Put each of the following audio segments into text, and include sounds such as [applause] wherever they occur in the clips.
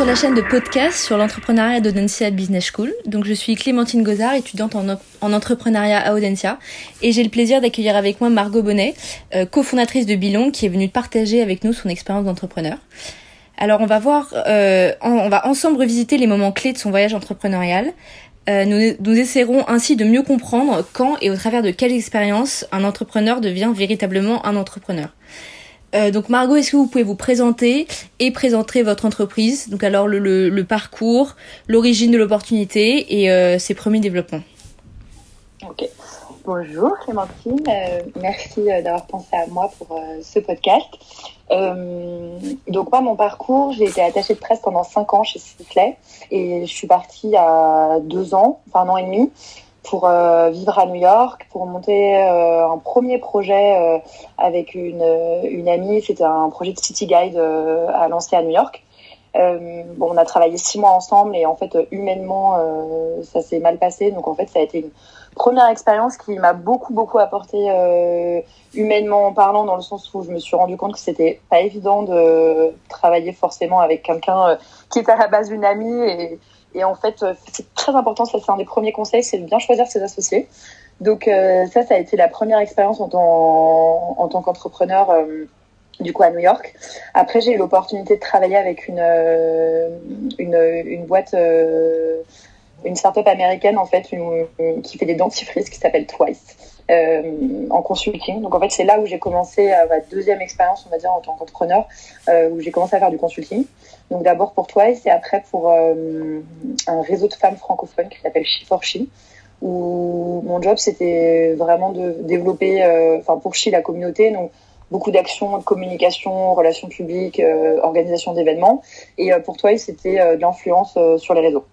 sur la chaîne de podcast sur l'entrepreneuriat d'Audencia Business School. Donc je suis Clémentine Gozard, étudiante en, en entrepreneuriat à Audencia et j'ai le plaisir d'accueillir avec moi Margot Bonnet, euh, cofondatrice de Bilong qui est venue partager avec nous son expérience d'entrepreneur. Alors on va voir, euh, on va ensemble revisiter les moments clés de son voyage entrepreneurial. Euh, nous, nous essaierons ainsi de mieux comprendre quand et au travers de quelles expériences un entrepreneur devient véritablement un entrepreneur. Euh, donc Margot, est-ce que vous pouvez vous présenter et présenter votre entreprise? Donc alors le, parcours, l'origine de l'opportunité et euh, ses premiers développements. Ok. Bonjour Clémentine, euh, merci d'avoir pensé à moi pour ce podcast. donc moi, mon parcours, j'ai été attachée de presse pendant cinq ans chez Sisley et je suis partie à deux ans, enfin un an et demi, pour euh, vivre à New York, pour monter euh, un premier projet euh, avec une, amie. C'était un projet de city guide à lancer à New York. bon, on a travaillé six mois ensemble et en fait humainement ça s'est mal passé. Donc en fait ça a été une première expérience qui m'a beaucoup beaucoup apporté humainement en parlant dans le sens où je me suis rendu compte que c'était pas évident de travailler forcément avec quelqu'un qui est à la base une amie et et en fait, euh, c'est très important, ça c'est un des premiers conseils, c'est de bien choisir ses associés. Donc euh, ça, ça a été la première expérience en tant, en tant qu'entrepreneur euh, du coup à New York. Après, j'ai eu l'opportunité de travailler avec une, une, une boîte, une startup américaine en fait, une, qui fait des dentifrices qui s'appelle Twice. Euh, en consulting. Donc en fait, c'est là où j'ai commencé euh, ma deuxième expérience, on va dire, en tant qu'entrepreneur, euh, où j'ai commencé à faire du consulting. Donc d'abord pour toi et après pour un réseau de femmes francophones qui s'appelle She for She, où mon job c'était vraiment de développer, enfin pour She la communauté, donc beaucoup d'actions de communication, relations publiques, organisation d'événements. Et pour toi, c'était de l'influence sur les réseaux.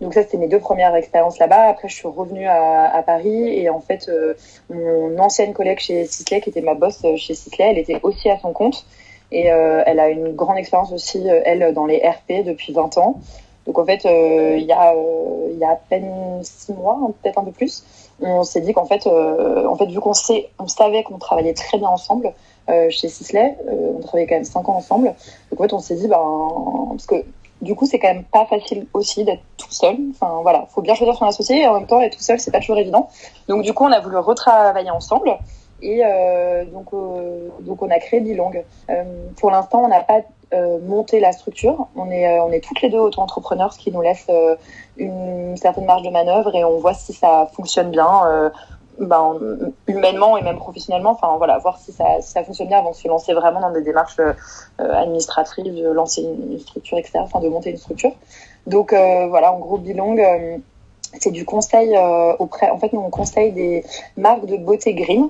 Donc ça, c'était mes deux premières expériences là-bas. Après, je suis revenue à, à Paris et en fait, euh, mon ancienne collègue chez Sisley, qui était ma boss euh, chez Sisley, elle était aussi à son compte et euh, elle a une grande expérience aussi, euh, elle, dans les RP depuis 20 ans. Donc en fait, il y a y a à peine six mois, peut-être un peu plus, on s'est dit qu'en fait, en fait, vu qu'on sait, on savait qu'on travaillait très bien ensemble. chez Sisley, on travaillait quand même cinq ans ensemble. Donc en fait, on s'est dit, ben, parce que du coup, c'est quand même pas facile aussi d'être tout seul. Enfin, voilà, faut bien choisir son associé et en même temps, être tout seul, c'est pas toujours évident. Donc, du coup, on a voulu retravailler ensemble. Et euh, donc, euh, donc, on a créé Bilong. Euh, pour l'instant, on n'a pas euh, monté la structure. On est, on est toutes les deux auto-entrepreneurs, ce qui nous laisse une certaine marge de manœuvre et on voit si ça fonctionne bien ben, humainement et même professionnellement, enfin voilà, voir si ça, si ça fonctionne bien avant de se lancer vraiment dans des démarches euh, administratives, de lancer une, structure, etc., enfin de monter une structure. Donc euh, voilà, en gros, Bilong, euh, c'est du conseil euh, auprès, en fait, nous on conseille des marques de beauté green.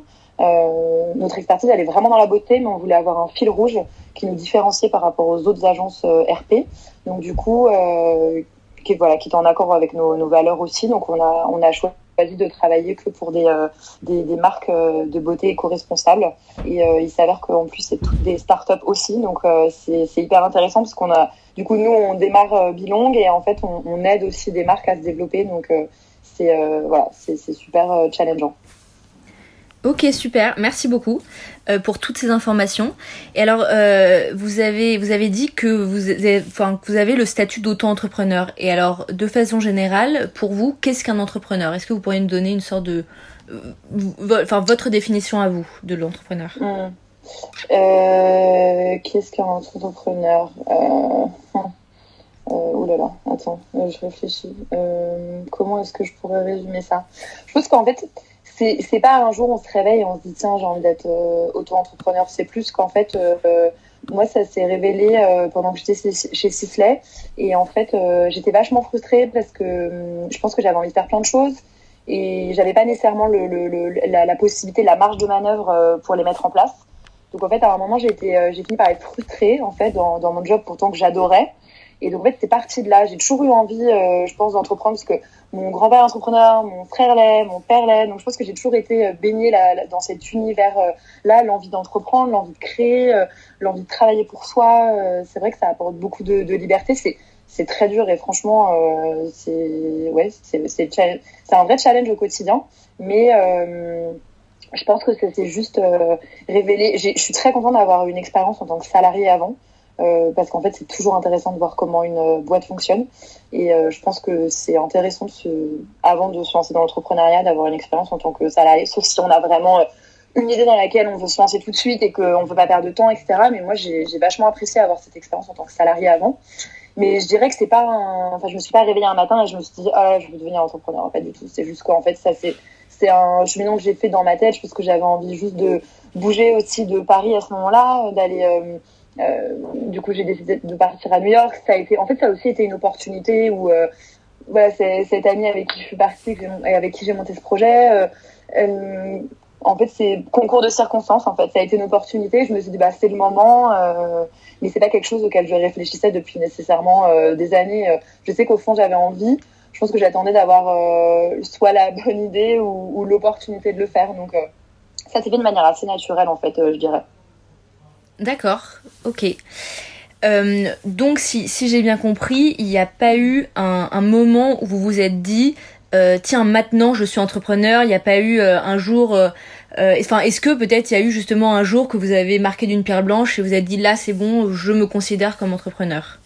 notre expertise, elle est vraiment dans la beauté, mais on voulait avoir un fil rouge qui nous différenciait par rapport aux autres agences RP. Donc du coup, qui, voilà, qui est en accord avec nos, nos valeurs aussi. Donc on a, on a choisi choisi de travailler que pour des, euh, des, des, marques euh, de beauté éco-responsables. Et euh, il s'avère qu'en plus, c'est toutes des startups aussi. Donc, c'est hyper intéressant parce qu'on a, du coup, nous, on démarre Bilong et en fait, on, on, aide aussi des marques à se développer. Donc, c'est voilà, c'est super challengeant. Ok, super, merci beaucoup euh, pour toutes ces informations. Et alors, euh, vous avez vous avez dit que vous avez, enfin, vous avez le statut d'auto-entrepreneur. Et alors, de façon générale, pour vous, qu'est-ce qu'un entrepreneur? Est-ce que vous pourriez nous donner une sorte de, euh, enfin, votre définition à vous de l'entrepreneur? Mmh. Qu'est-ce qu'un entrepreneur? Euh... oh là là, attends, je réfléchis. comment est-ce que je pourrais résumer ça? Je pense qu'en fait, c'est pas un jour on se réveille et on se dit tiens j'ai envie d'être euh, auto-entrepreneur. C'est plus qu'en fait euh, moi ça s'est révélé euh, pendant que j'étais chez Sisley et en fait j'étais vachement frustrée parce que hum, je pense que j'avais envie de faire plein de choses. Et j'avais pas nécessairement le, le, la, la, possibilité la marge de manœuvre pour les mettre en place. Donc en fait à un moment j'ai été j'ai fini par être frustrée en fait dans, dans mon job pourtant que j'adorais et donc en fait c'est parti de là j'ai toujours eu envie je pense d'entreprendre parce que mon grand-père entrepreneur, mon frère l'est, mon père l'est. Donc je pense que j'ai toujours été euh, baignée là, dans cet univers-là, l'envie d'entreprendre, l'envie de créer, euh, l'envie de travailler pour soi. Euh, c'est vrai que ça apporte beaucoup de, de liberté. C'est c'est très dur et franchement c'est ouais c'est c'est un vrai challenge au quotidien. Mais je pense que ça s'est juste révélé. Je suis très contente d'avoir eu une expérience en tant que salarié avant. Euh, parce qu'en fait, c'est toujours intéressant de voir comment une euh, boîte fonctionne. Et euh, je pense que c'est intéressant, de se, avant de se lancer dans l'entrepreneuriat, d'avoir une expérience en tant que salarié, [laughs] sauf si on a vraiment une idée dans laquelle on veut se lancer tout de suite et qu'on ne veut pas perdre de temps, etc. Mais moi, j'ai vachement apprécié avoir cette expérience en tant que salarié avant. Mais je dirais que c'est pas un... Enfin, je me suis pas réveillée un matin et je me suis dit, ah, je veux devenir entrepreneur. Pas du tout. C'est juste qu'en fait, ça, c'est, c'est un cheminement que j'ai fait dans ma tête parce que j'avais envie juste de bouger aussi de Paris à ce moment-là, d'aller, euh, du coup, j'ai décidé de partir à New York. Ça a été, en fait, ça a aussi été une opportunité où, euh, voilà, cette amie avec qui je suis partie et avec qui j'ai monté ce projet. Euh, en fait, c'est concours de circonstances. En fait, ça a été une opportunité. Je me suis dit, bah, c'est le moment. Euh, mais c'est pas quelque chose auquel je réfléchissais depuis nécessairement euh, des années. Je sais qu'au fond, j'avais envie. Je pense que j'attendais d'avoir euh, soit la bonne idée ou, ou l'opportunité de le faire. Donc, ça s'est fait de manière assez naturelle, en fait, je dirais. D'accord, ok. Euh, donc, si, si j'ai bien compris, il n'y a pas eu un, moment où vous vous êtes dit, euh, tiens, maintenant je suis entrepreneur. Il n'y a pas eu euh, un jour. Enfin, est-ce que peut-être il y a eu justement un jour que vous avez marqué d'une pierre blanche et vous êtes dit, là, c'est bon, je me considère comme entrepreneur?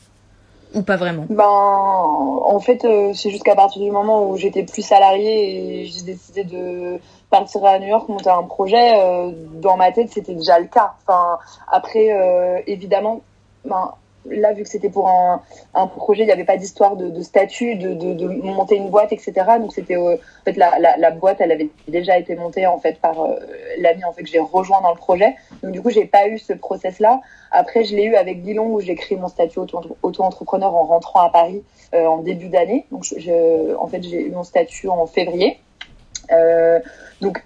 Ou pas vraiment? Ben, en fait, c'est jusqu'à partir du moment où j'étais plus salariée et j'ai décidé de partir à New York, monter un projet, euh, dans ma tête, c'était déjà le cas. Enfin, après, euh, évidemment, ben, là, vu que c'était pour un, projet, il n'y avait pas d'histoire de, de, statut, de, monter une boîte, etc. Donc, c'était, euh, en fait, la, boîte, elle avait déjà été montée, en fait, par euh, l'ami, en fait, que j'ai rejoint dans le projet. Donc, du coup, j'ai pas eu ce process-là. Après, je l'ai eu avec Dillon, où j'ai créé mon statut auto-entrepreneur en rentrant à Paris euh, en début d'année. Donc, en fait, j'ai eu mon statut en février. Donc,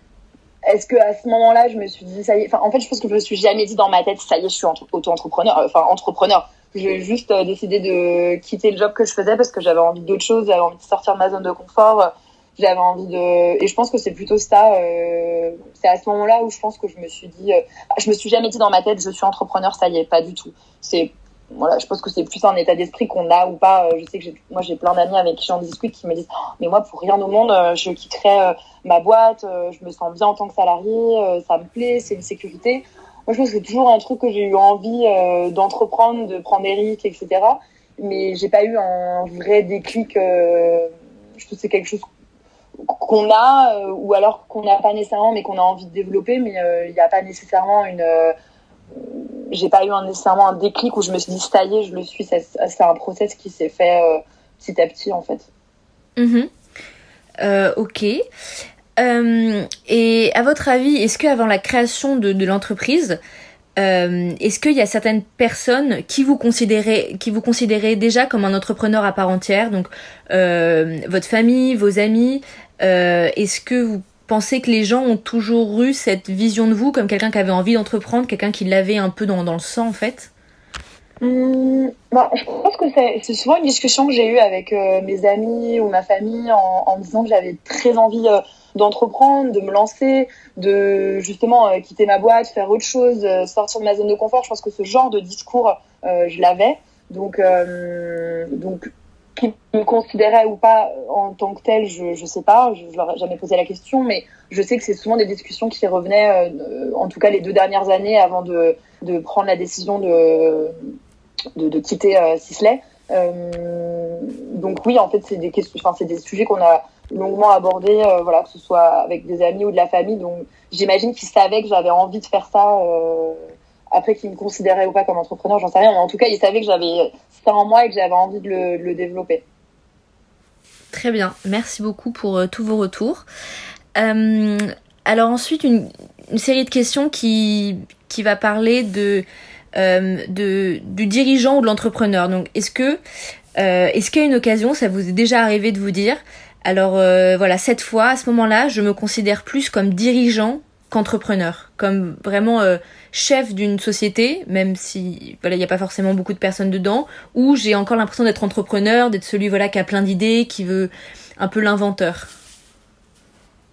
est-ce que à ce moment-là, je me suis dit ça y est. Enfin, en fait, je pense que je me suis jamais dit dans ma tête ça y est, je suis auto-entrepreneur. Enfin, entrepreneur. J'ai juste euh, décidé de quitter le job que je faisais parce que j'avais envie d'autre chose. J'avais envie de sortir de ma zone de confort. J'avais envie de. Et je pense que c'est plutôt ça. Euh... C'est à ce moment-là où je pense que je me suis dit. Euh... Je me suis jamais dit dans ma tête je suis entrepreneur. Ça y est, pas du tout. C'est voilà, je pense que c'est plus un état d'esprit qu'on a ou pas. Euh, je sais que moi j'ai plein d'amis avec qui j'en discute qui me disent oh, mais moi pour rien au monde je quitterais ma boîte, je me sens bien en tant que salarié, ça me plaît, c'est une sécurité. Moi je pense que c'est toujours un truc que j'ai eu envie d'entreprendre, de prendre des risques, etc. Mais j'ai pas eu un vrai déclic. je pense que c'est quelque chose qu'on a ou alors qu'on n'a pas nécessairement mais qu'on a envie de développer mais il n'y a pas nécessairement une j'ai pas eu un, nécessairement un déclic où je me suis dit ça y est, je le suis. C'est un process qui s'est fait euh, petit à petit en fait. Mmh. Euh, ok. Euh, et à votre avis, est-ce qu'avant la création de, l'entreprise, euh, est-ce qu'il y a certaines personnes qui vous considérez, qui vous considérez déjà comme un entrepreneur à part entière, donc euh, votre famille, vos amis, est-ce que vous pensez que les gens ont toujours eu cette vision de vous comme quelqu'un qui avait envie d'entreprendre, quelqu'un qui l'avait un peu dans, le sang en fait? Mmh, bah, Je pense que c'est souvent une discussion que j'ai eue avec mes amis ou ma famille en, disant que j'avais très envie d'entreprendre, de me lancer, de justement euh, quitter ma boîte, faire autre chose, euh, sortir de ma zone de confort. Je pense que ce genre de discours, euh, je l'avais. Donc, donc qui me considérait ou pas en tant que tel, je je sais pas, je, je leur ai jamais posé la question, mais je sais que c'est souvent des discussions qui revenaient, euh, en tout cas les deux dernières années avant de, de prendre la décision de, de, quitter euh, Sisley. Euh, donc oui, en fait, c'est des questions, enfin c'est des sujets qu'on a longuement abordés, euh, voilà, que ce soit avec des amis ou de la famille. Donc j'imagine qu'ils savaient que j'avais envie de faire ça. Euh, après, qu'ils me considéraient ou pas comme entrepreneur, j'en sais rien. Mais en tout cas, ils savaient que j'avais ça en moi et que j'avais envie de le, développer. Très bien. Merci beaucoup pour euh, tous vos retours. Alors ensuite, une, série de questions qui, qui va parler de, de, du dirigeant ou de l'entrepreneur. Donc, est-ce que, est-ce qu'il y a une occasion, ça vous est déjà arrivé de vous dire, alors euh, voilà, cette fois, à ce moment-là, je me considère plus comme dirigeant qu'entrepreneur, comme vraiment euh, chef d'une société, même si voilà il n'y a pas forcément beaucoup de personnes dedans, où j'ai encore l'impression d'être entrepreneur, d'être celui voilà qui a plein d'idées, qui veut un peu l'inventeur.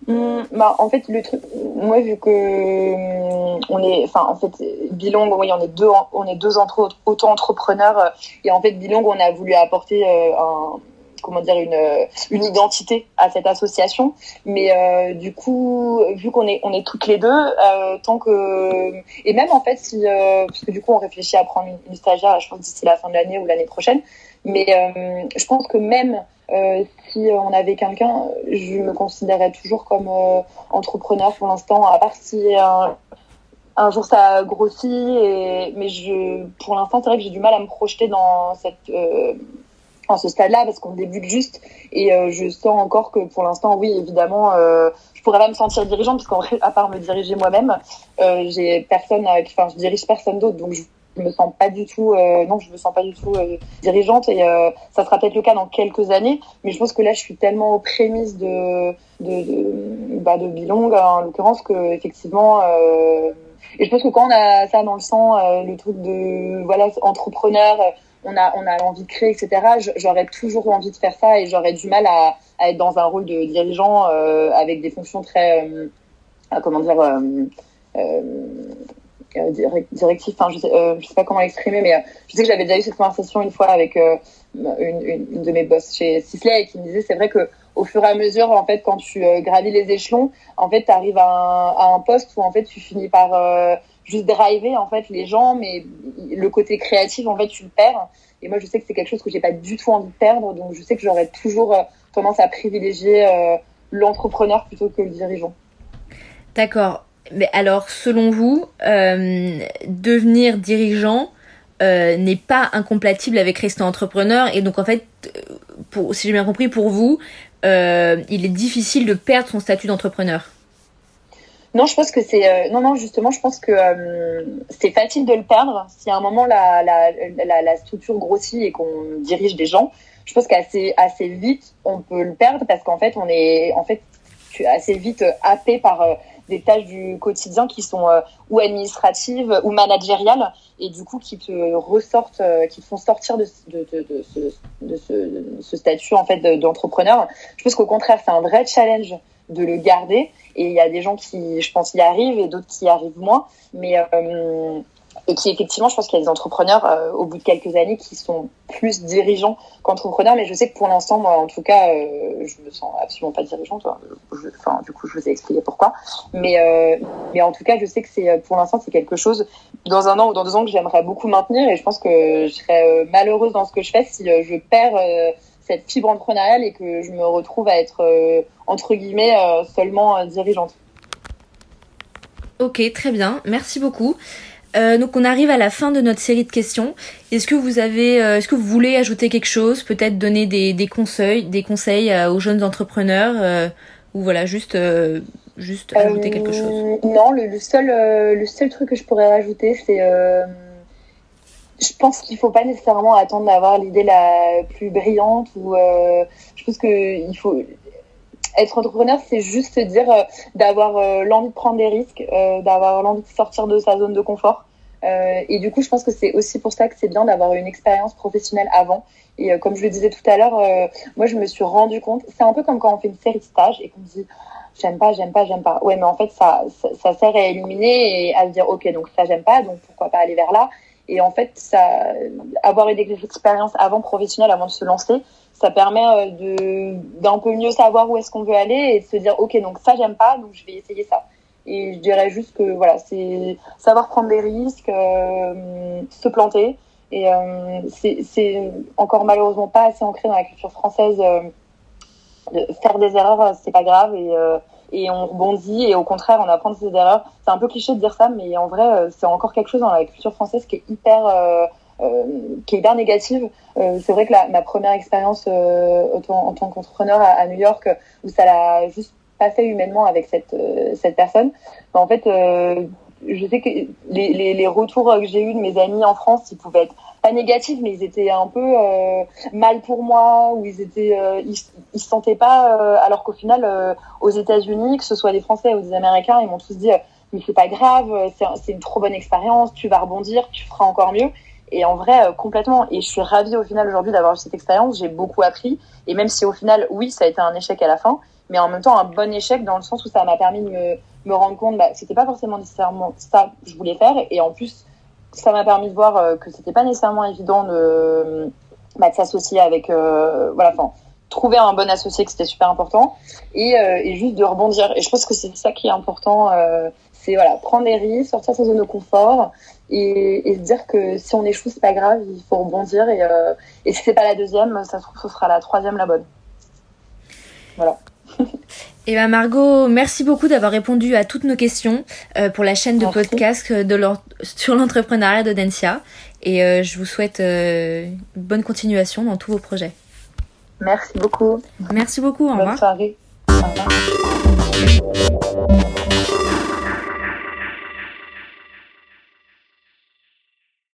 Mmh, bah en fait le moi vu que on est, enfin en fait oui on est deux, on est deux entre auto-entrepreneurs et en fait Bilong on a voulu apporter euh, un comment dire une une identité à cette association. Mais du coup, vu qu'on est on est toutes les deux, tant que et même en fait si parce que du coup on réfléchit à prendre une, stagiaire, je pense d'ici la fin de l'année ou l'année prochaine. Mais je pense que même si on avait quelqu'un, je me considérais toujours comme entrepreneur pour l'instant, à part si un, jour ça grossit mais je pour l'instant c'est vrai que j'ai du mal à me projeter dans cette euh, en ce stade-là parce qu'on débute juste. Et euh, je sens encore que pour l'instant oui évidemment euh, je pourrais pas me sentir dirigeante parce qu'à part me diriger moi-même euh, j'ai personne enfin je dirige personne d'autre. Donc je me sens pas du tout euh, non je me sens pas du tout dirigeante. Et ça sera peut-être le cas dans quelques années. Mais je pense que là je suis tellement aux prémices de de bah, de Bilong en l'occurrence que effectivement et je pense que quand on a ça dans le sang, euh, le truc de voilà entrepreneur, euh, on a on a l'envie de créer, etc. J'aurais toujours envie de faire ça et j'aurais du mal à, à, être dans un rôle de dirigeant euh, avec des fonctions très comment dire directif. Enfin, je sais, sais pas comment l'exprimer, mais je sais que j'avais déjà eu cette conversation une fois avec une, une, une, de mes boss chez Sisley et qui me disait c'est vrai que au fur et à mesure, en fait, quand tu euh, gravis les échelons, en fait, tu arrives à un, poste où en fait, tu finis par euh, juste driver en fait les gens, mais le côté créatif, en fait, tu le perds. Et moi, je sais que c'est quelque chose que j'ai pas du tout envie de perdre, donc je sais que j'aurais toujours euh, tendance à privilégier l'entrepreneur plutôt que le dirigeant. D'accord. Mais alors, selon vous, devenir dirigeant, n'est pas incompatible avec rester entrepreneur et donc en fait si j'ai bien compris pour vous euh, il est difficile de perdre son statut d'entrepreneur non, je pense que c'est euh, non non justement, je pense que euh, c'est facile de le perdre si à un moment la la, la, structure grossit et qu'on dirige des gens. Je pense qu'assez assez vite on peut le perdre parce qu'en fait on est en fait assez vite happé par des tâches du quotidien qui sont ou administratives ou managériales et du coup qui te ressortent, qui te font sortir de, ce, statut en fait d'entrepreneur. Je pense qu'au contraire c'est un vrai challenge de le garder. Et il y a des gens qui, je pense, y arrivent et d'autres qui y arrivent moins. Mais euh, et qui effectivement, je pense qu'il y a des entrepreneurs euh, au bout de quelques années qui sont plus dirigeants qu'entrepreneurs. Mais je sais que pour l'instant, moi, en tout cas, euh, je me sens absolument pas dirigeante. enfin, du coup, je vous ai expliqué pourquoi. Mais euh, mais en tout cas, je sais que c'est pour l'instant, c'est quelque chose dans un an ou dans deux ans que j'aimerais beaucoup maintenir. Et je pense que je serais malheureuse dans ce que je fais si je perds cette fibre entrepreneuriale et que je me retrouve à être euh, entre guillemets euh, seulement euh, dirigeante. Ok, très bien, merci beaucoup. Donc on arrive à la fin de notre série de questions. Est-ce que vous avez, est-ce que vous voulez ajouter quelque chose, peut-être donner des, des, conseils, des conseils aux jeunes entrepreneurs, ou voilà juste juste ajouter quelque chose? Non, le, le seul le seul truc que je pourrais rajouter, c'est je pense qu'il faut pas nécessairement attendre d'avoir l'idée la plus brillante ou euh, je pense que il faut être entrepreneur c'est juste dire euh, d'avoir euh, l'envie de prendre des risques euh, d'avoir l'envie de sortir de sa zone de confort et du coup je pense que c'est aussi pour ça que c'est bien d'avoir une expérience professionnelle avant et comme je le disais tout à l'heure moi je me suis rendu compte c'est un peu comme quand on fait une série de stages et qu'on dit j'aime pas, j'aime pas, j'aime pas. Ouais, mais en fait, ça, ça, ça, sert à éliminer et à se dire, ok, donc ça, j'aime pas, donc pourquoi pas aller vers là? Et en fait, ça, avoir eu des expériences avant professionnelles, avant de se lancer, ça permet euh, de d'un peu mieux savoir où est-ce qu'on veut aller et de se dire ok donc ça j'aime pas donc je vais essayer ça. Et je dirais juste que voilà c'est savoir prendre des risques, euh, se planter et euh, c'est encore malheureusement pas assez ancré dans la culture française. Euh, de faire des erreurs c'est pas grave et et on rebondit et au contraire on apprend de ses erreurs. C'est un peu cliché de dire ça, mais en vrai euh, c'est encore quelque chose dans la culture française qui est hyper euh, euh, qui est hyper négative. Euh, c'est vrai que la, ma première expérience euh, en, tant qu'entrepreneur à, à, New York, où ça l'a juste pas fait humainement avec cette cette personne, en fait, je sais que les, les, les retours que j'ai eus de mes amis en France, ils pouvaient être pas négatifs, mais ils étaient un peu euh, mal pour moi, ou ils étaient, euh, ils, ils, se sentaient pas, euh, alors qu'au final, euh, aux États-Unis, que ce soit des Français ou des Américains, ils m'ont tous dit, mais c'est pas grave, c'est une trop bonne expérience, tu vas rebondir, tu feras encore mieux. Et en vrai, complètement. Et je suis ravie au final aujourd'hui d'avoir cette expérience. J'ai beaucoup appris. Et même si au final, oui, ça a été un échec à la fin, mais en même temps un bon échec dans le sens où ça m'a permis de me, me rendre compte, bah, c'était pas forcément nécessairement ça que je voulais faire. Et en plus, ça m'a permis de voir euh, que c'était pas nécessairement évident de, bah, de s'associer avec euh, voilà enfin trouver un bon associé que c'était super important et, juste de rebondir. Et je pense que c'est ça qui est important. c'est voilà, prendre des risques, sortir de sa zone de confort et, et se dire que si on échoue, c'est pas grave, il faut rebondir et, et si c'est pas la deuxième, ça se trouve, ce sera la troisième la bonne. Voilà. [laughs] Eh ben Margot, merci beaucoup d'avoir répondu à toutes nos questions euh, pour la chaîne de podcast de sur l'entrepreneuriat d'Audencia. Et euh, je vous souhaite euh, bonne continuation dans tous vos projets. Merci beaucoup. Merci beaucoup. Au Bonne soirée. Au revoir.